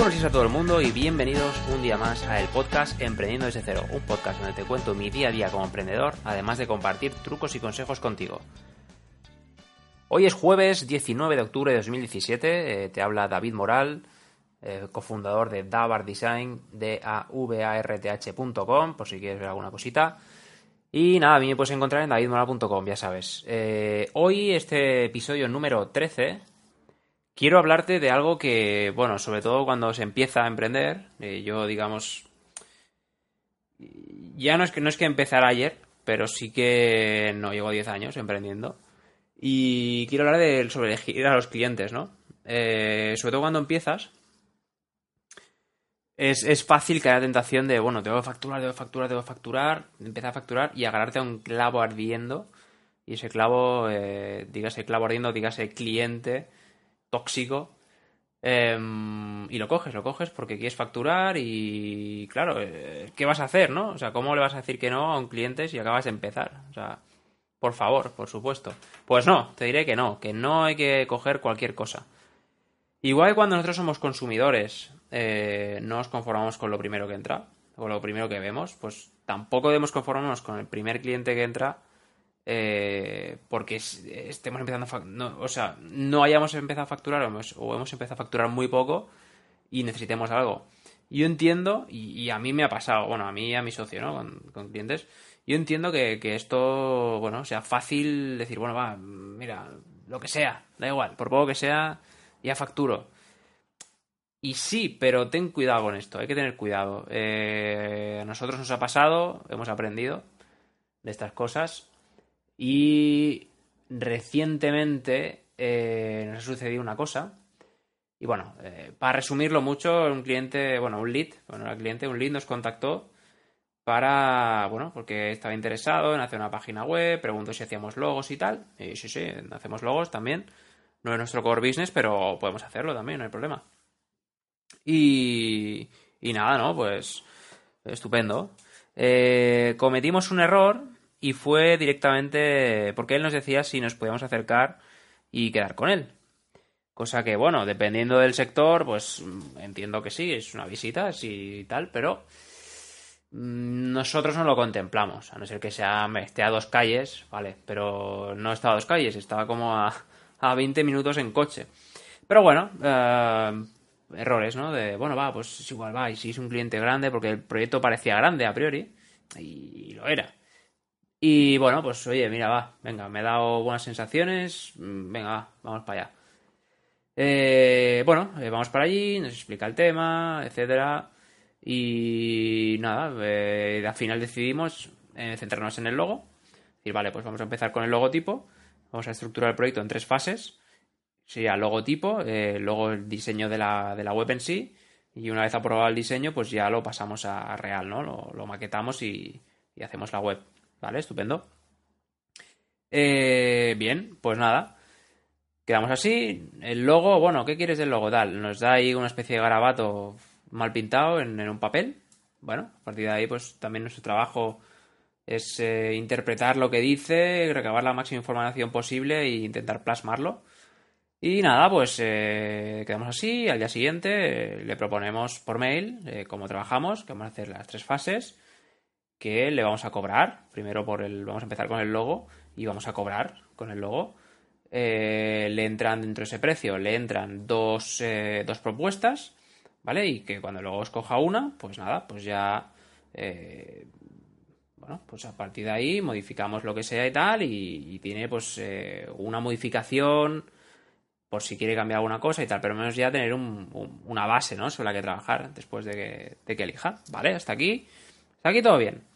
buenos días a todo el mundo y bienvenidos un día más a el podcast Emprendiendo desde cero, un podcast donde te cuento mi día a día como emprendedor, además de compartir trucos y consejos contigo. Hoy es jueves 19 de octubre de 2017, eh, te habla David Moral, eh, cofundador de Davar Design, de por si quieres ver alguna cosita. Y nada, a mí me puedes encontrar en davidmoral.com, ya sabes. Eh, hoy, este episodio número 13, quiero hablarte de algo que, bueno, sobre todo cuando se empieza a emprender, eh, yo digamos, ya no es que no es que empezara ayer, pero sí que no llevo 10 años emprendiendo. Y quiero hablar de, sobre elegir a los clientes, ¿no? Eh, sobre todo cuando empiezas, es, es, fácil caer la tentación de, bueno, tengo que facturar, debo facturar, debo facturar, empezar a facturar y agarrarte a un clavo ardiendo. Y ese clavo, eh, dígase clavo ardiendo, dígase cliente tóxico. Eh, y lo coges, lo coges porque quieres facturar y, claro, eh, ¿qué vas a hacer, no? O sea, ¿cómo le vas a decir que no a un cliente si acabas de empezar? O sea, por favor, por supuesto. Pues no, te diré que no, que no hay que coger cualquier cosa. Igual que cuando nosotros somos consumidores, eh, no nos conformamos con lo primero que entra, o lo primero que vemos, pues tampoco debemos conformarnos con el primer cliente que entra eh, porque estemos empezando a no, o sea, no hayamos empezado a facturar o hemos, empezado a facturar muy poco y necesitemos algo. Yo entiendo, y, a mí me ha pasado, bueno, a mí y a mi socio, ¿no? Con, clientes, yo entiendo que, que, esto, bueno, sea fácil decir, bueno, va, mira, lo que sea, da igual, por poco que sea, ya facturo. Y sí, pero ten cuidado con esto, hay que tener cuidado. Eh, a nosotros nos ha pasado, hemos aprendido de estas cosas y recientemente eh, nos ha sucedido una cosa. Y bueno, eh, para resumirlo mucho, un cliente, bueno, un lead, bueno, el cliente, un lead nos contactó para, bueno, porque estaba interesado en hacer una página web, preguntó si hacíamos logos y tal. Y sí, sí, hacemos logos también. No es nuestro core business, pero podemos hacerlo también, no hay problema. Y, y nada, ¿no? Pues estupendo. Eh, cometimos un error y fue directamente porque él nos decía si nos podíamos acercar y quedar con él. Cosa que, bueno, dependiendo del sector, pues entiendo que sí, es una visita, sí y tal, pero nosotros no lo contemplamos, a no ser que sea, esté a dos calles, vale, pero no estaba a dos calles, estaba como a, a 20 minutos en coche. Pero bueno, eh, errores, ¿no? De, bueno, va, pues es igual, va, y si es un cliente grande, porque el proyecto parecía grande a priori, y lo era. Y bueno, pues oye, mira, va, venga, me he dado buenas sensaciones, mm, venga, va, vamos para allá. Eh, bueno, eh, vamos para allí, nos explica el tema, etcétera. Y nada, eh, al final decidimos eh, centrarnos en el logo. Decir, vale, pues vamos a empezar con el logotipo. Vamos a estructurar el proyecto en tres fases sería logotipo, luego el diseño de la, de la, web en sí, y una vez aprobado el diseño, pues ya lo pasamos a, real, ¿no? Lo, maquetamos y, hacemos la web, ¿vale? Estupendo. Eh, bien, pues nada. Quedamos así. El logo, bueno, ¿qué quieres del logo? Tal, nos da ahí una especie de garabato mal pintado en, un papel. Bueno, a partir de ahí, pues también nuestro trabajo es eh, interpretar lo que dice, recabar la máxima información posible e intentar plasmarlo. Y nada, pues eh, quedamos así. Al día siguiente eh, le proponemos por mail eh, cómo trabajamos, que vamos a hacer las tres fases, que le vamos a cobrar. Primero por el, vamos a empezar con el logo y vamos a cobrar con el logo. le entran dentro de ese precio, le entran dos, dos propuestas, ¿vale? Y que cuando luego escoja una, pues nada, pues ya bueno, pues a partir de ahí modificamos lo que sea y tal, y, tiene pues una modificación por si quiere cambiar alguna cosa y tal, pero menos ya tener un, una base, ¿no? Sobre la que trabajar después de que, de que elija. ¿Vale? Hasta aquí. Hasta aquí todo bien.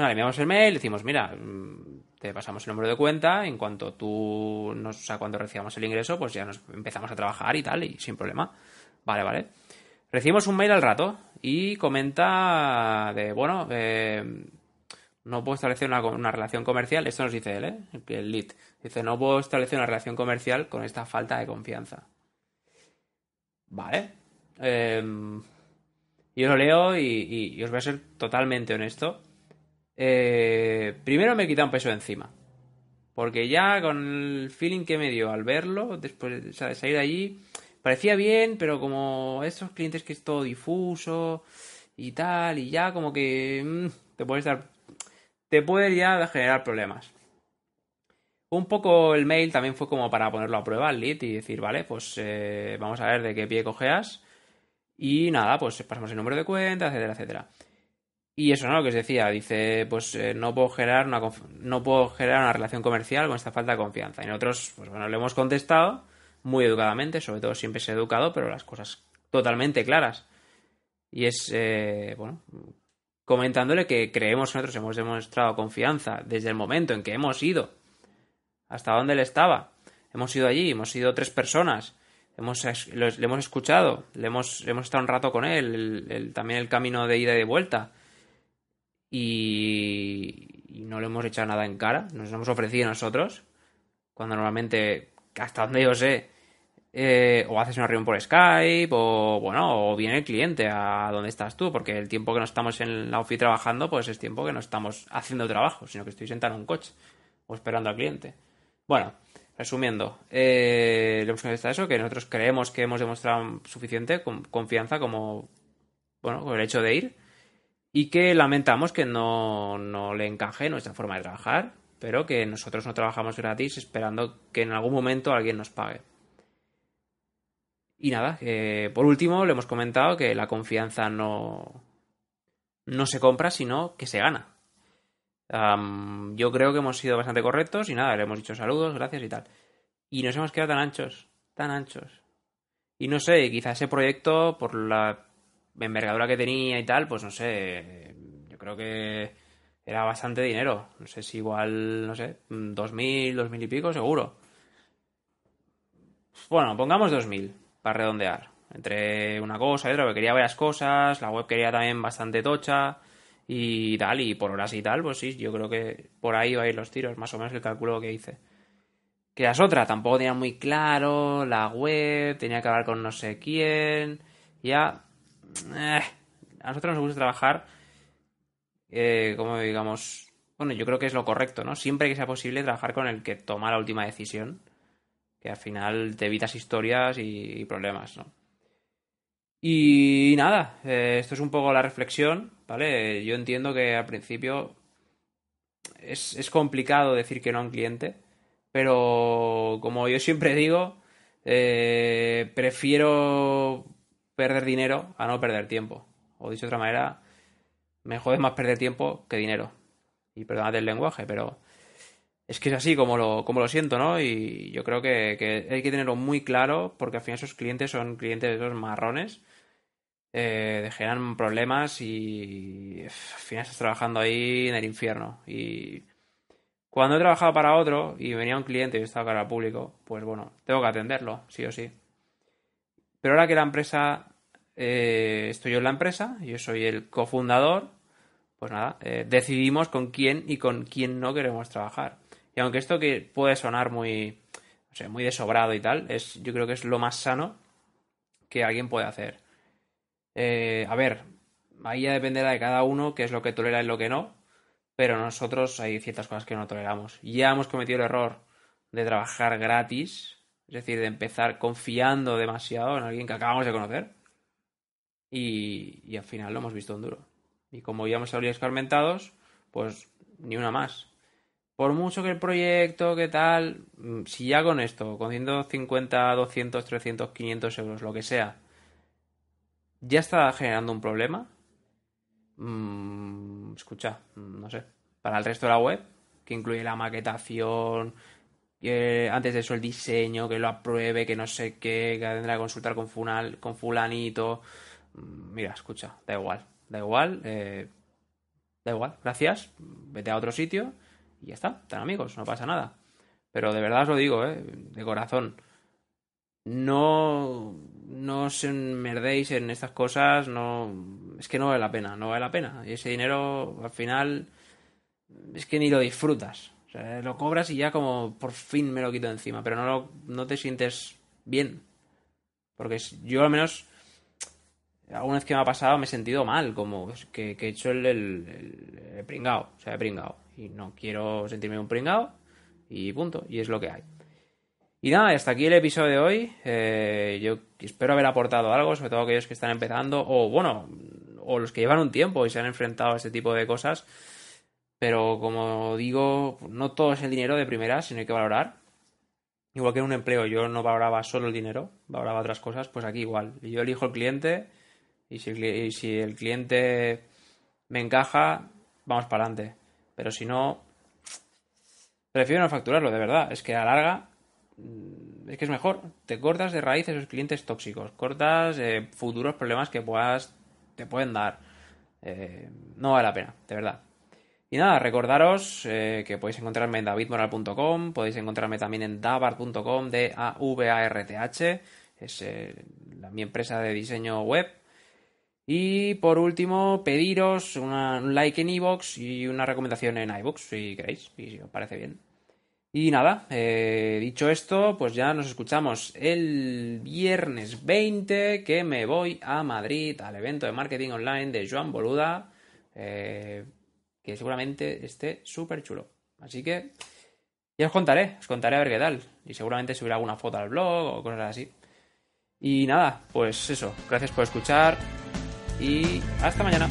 Nada, le enviamos el mail, decimos, mira, mm, te pasamos el número de cuenta, en cuanto tú, nos, o sea, cuando recibamos el ingreso, pues ya nos empezamos a trabajar y tal, y sin problema. Vale, vale. Recibimos un mail al rato y comenta de, bueno, eh, no puedo establecer una, relación comercial, esto nos dice él, ¿eh? el lead, dice, no puedo establecer una relación comercial con esta falta de confianza. Vale. Eh, yo lo leo y, os voy a ser totalmente honesto. Eh, primero me quita un peso encima. Porque ya con el feeling que me dio al verlo, después de salir de allí, parecía bien, pero como estos clientes que es todo difuso y tal, y ya como que mm, te puedes dar, te puede ya generar problemas. Un poco el mail también fue como para ponerlo a prueba al lead y decir, vale, pues eh, vamos a ver de qué pie cojeas. Y nada, pues pasamos el número de cuenta, etcétera, etcétera. Y eso no lo que os decía, dice, pues eh, no puedo generar una no puedo generar una relación comercial con esta falta de confianza. Y nosotros, pues bueno, le hemos contestado muy educadamente, sobre todo siempre se educado, pero las cosas totalmente claras. Y es, eh, bueno, comentándole que creemos nosotros hemos demostrado confianza desde el momento en que hemos ido hasta donde él estaba. Hemos ido allí, hemos ido tres personas, hemos, le hemos escuchado, le hemos, hemos estado un rato con él, también el camino de ida y de vuelta. Y, no le hemos echado nada en cara, nos hemos ofrecido nosotros, cuando normalmente, hasta donde yo sé, eh, o haces una reunión por Skype, o bueno, o viene el cliente a donde estás tú, porque el tiempo que no estamos en la ofi trabajando, pues es tiempo que no estamos haciendo trabajo, sino que estoy sentado en un coche o esperando al cliente. Bueno, resumiendo, eh, le hemos contestado eso, que nosotros creemos que hemos demostrado suficiente confianza como, bueno, con el hecho de ir, y que lamentamos que no, no le encaje nuestra forma de trabajar, pero que nosotros no trabajamos gratis esperando que en algún momento alguien nos pague. Y nada, por último le hemos comentado que la confianza no, no se compra, sino que se gana. yo creo que hemos sido bastante correctos y nada, le hemos dicho saludos, gracias y tal. Y nos hemos quedado tan anchos, tan anchos. Y no sé, quizá ese proyecto, por la envergadura que tenía y tal, pues no sé, yo creo que era bastante dinero. No sé si igual, no sé, dos mil, dos mil y pico, seguro. Bueno, pongamos dos mil para redondear. Entre una cosa y otra, porque quería varias cosas, la web quería también bastante tocha y tal, y por horas y tal, pues sí, yo creo que por ahí va a ir los tiros, más o menos el cálculo que hice. Que las otras tampoco tenía muy claro, la web, tenía que hablar con no sé quién, ya... Eh, a nosotros nos gusta trabajar eh, como digamos... Bueno, yo creo que es lo correcto, ¿no? Siempre que sea posible trabajar con el que toma la última decisión que al final te evitas historias y, problemas, ¿no? Y nada, eh, esto es un poco la reflexión, ¿vale? Yo entiendo que al principio es, complicado decir que no a un cliente, pero como yo siempre digo, prefiero perder dinero a no perder tiempo. O dicho de otra manera, me jode más perder tiempo que dinero. Y perdonad el lenguaje, pero es que es así como lo, como lo siento, ¿no? Y yo creo que, hay que tenerlo muy claro porque al final esos clientes son clientes de esos marrones, eh, generan problemas y al final estás trabajando ahí en el infierno. Y cuando he trabajado para otro y venía un cliente y estaba cara al público, pues bueno, tengo que atenderlo, sí o sí. Pero ahora que la empresa, eh, estoy yo en la empresa, yo soy el cofundador, pues nada, eh, decidimos con quién y con quién no queremos trabajar. Y aunque esto que puede sonar muy, o sea, muy desobrado y tal, es, yo creo que es lo más sano que alguien puede hacer. Eh, a ver, ahí ya dependerá de cada uno qué es lo que tolera y lo que no, pero nosotros hay ciertas cosas que no toleramos. Ya hemos cometido el error de trabajar gratis, es decir, de empezar confiando demasiado en alguien que acabamos de conocer. Y, y al final lo hemos visto en duro. Y como hemos salido escarmentados, pues ni una más por mucho que el proyecto, que tal, mm, si ya con esto, con 150, 200, 300, 500 euros, lo que sea, ya está generando un problema, mm, escucha, no sé, para el resto de la web, que incluye la maquetación, antes de eso el diseño, que lo apruebe, que no sé qué, que tendrá que consultar con, con fulanito, mira, escucha, da igual, da igual, eh, da igual, gracias, vete a otro sitio y ya está, están amigos, no pasa nada. Pero de verdad os lo digo, ¿eh? de corazón. No, no os enmerdéis en estas cosas, no, es que no vale la pena, no vale la pena. Y ese dinero al final es que ni lo disfrutas. O sea, lo cobras y ya como por fin me lo quito encima, pero no, lo, no te sientes bien. Porque yo al menos, alguna vez que me ha pasado me he sentido mal, como que, he hecho el, el, pringao, o sea, he pringao y no quiero sentirme un pringado y punto, y es lo que hay. Y nada, hasta aquí el episodio de hoy. Eh, yo espero haber aportado algo, sobre todo aquellos que están empezando, o bueno, o los que llevan un tiempo y se han enfrentado a este tipo de cosas. Pero como digo, no todo es el dinero de primera, sino hay que valorar. Igual que en un empleo yo no valoraba solo el dinero, valoraba otras cosas, pues aquí igual. Yo elijo el cliente y si el cliente me encaja, vamos para adelante. Pero si no, prefiero no facturarlo, de verdad. Es que a larga es que es mejor. Te cortas de raíz esos clientes tóxicos, cortas eh, futuros problemas que puedas te pueden dar. Eh, no vale la pena, de verdad. Y nada, recordaros eh, que podéis encontrarme en davidmoral.com, podéis encontrarme también en davart.com, d a v a r t h es mi empresa de diseño web. Y por último, pediros un like en iVoox y una recomendación en iBooks, si queréis, y si os parece bien. Y nada, eh, dicho esto, pues ya nos escuchamos el viernes 20 que me voy a Madrid al evento de marketing online de Joan Boluda, eh, que seguramente esté súper chulo. Así que ya os contaré, os contaré a ver qué tal. Y seguramente subiré alguna foto al blog o cosas así. Y nada, pues eso, gracias por escuchar y hasta mañana.